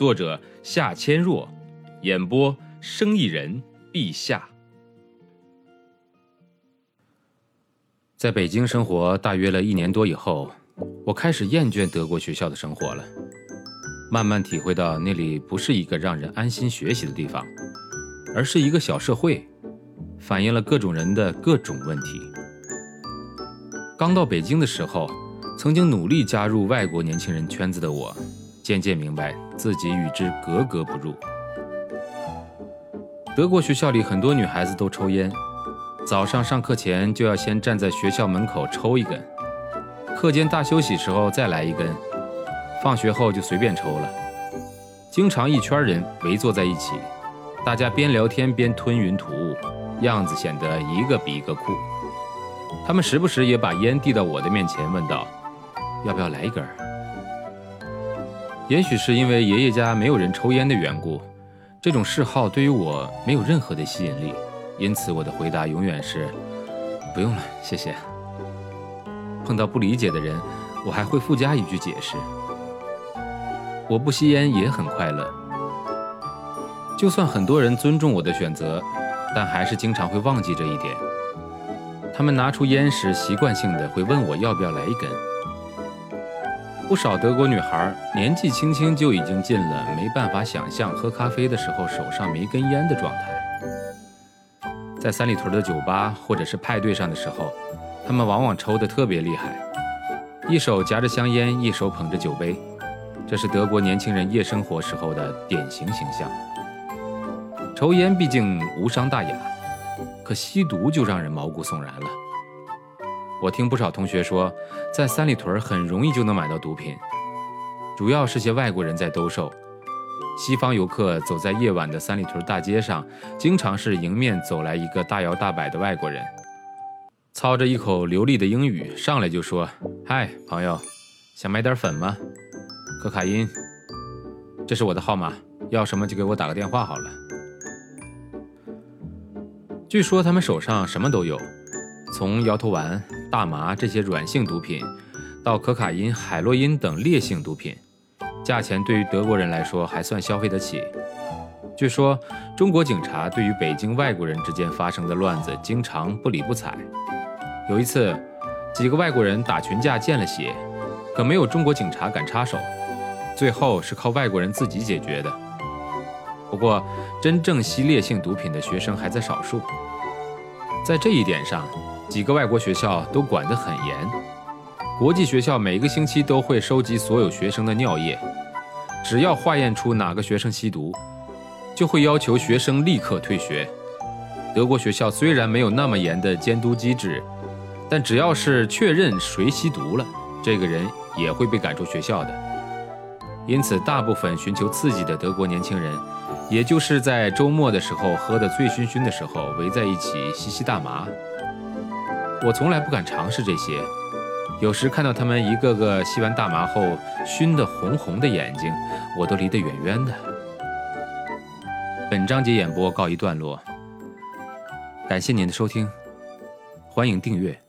作者夏千若，演播生意人陛下。在北京生活大约了一年多以后，我开始厌倦德国学校的生活了，慢慢体会到那里不是一个让人安心学习的地方，而是一个小社会。反映了各种人的各种问题。刚到北京的时候，曾经努力加入外国年轻人圈子的我，渐渐明白自己与之格格不入。德国学校里很多女孩子都抽烟，早上上课前就要先站在学校门口抽一根，课间大休息时候再来一根，放学后就随便抽了。经常一圈人围坐在一起，大家边聊天边吞云吐雾。样子显得一个比一个酷。他们时不时也把烟递到我的面前，问道：“要不要来一根？”也许是因为爷爷家没有人抽烟的缘故，这种嗜好对于我没有任何的吸引力，因此我的回答永远是：“不用了，谢谢。”碰到不理解的人，我还会附加一句解释：“我不吸烟也很快乐。”就算很多人尊重我的选择。但还是经常会忘记这一点。他们拿出烟时，习惯性的会问我要不要来一根。不少德国女孩年纪轻轻就已经进了没办法想象喝咖啡的时候手上没根烟的状态。在三里屯的酒吧或者是派对上的时候，他们往往抽得特别厉害，一手夹着香烟，一手捧着酒杯，这是德国年轻人夜生活时候的典型形象。抽烟毕竟无伤大雅，可吸毒就让人毛骨悚然了。我听不少同学说，在三里屯很容易就能买到毒品，主要是些外国人在兜售。西方游客走在夜晚的三里屯大街上，经常是迎面走来一个大摇大摆的外国人，操着一口流利的英语，上来就说：“嗨，朋友，想买点粉吗？可卡因，这是我的号码，要什么就给我打个电话好了。”据说他们手上什么都有，从摇头丸、大麻这些软性毒品，到可卡因、海洛因等烈性毒品，价钱对于德国人来说还算消费得起。据说中国警察对于北京外国人之间发生的乱子，经常不理不睬。有一次，几个外国人打群架见了血，可没有中国警察敢插手，最后是靠外国人自己解决的。不过，真正吸烈性毒品的学生还在少数。在这一点上，几个外国学校都管得很严。国际学校每个星期都会收集所有学生的尿液，只要化验出哪个学生吸毒，就会要求学生立刻退学。德国学校虽然没有那么严的监督机制，但只要是确认谁吸毒了，这个人也会被赶出学校的。因此，大部分寻求刺激的德国年轻人。也就是在周末的时候喝得醉醺醺的时候，围在一起吸吸大麻。我从来不敢尝试这些，有时看到他们一个个吸完大麻后熏得红红的眼睛，我都离得远远的。本章节演播告一段落，感谢您的收听，欢迎订阅。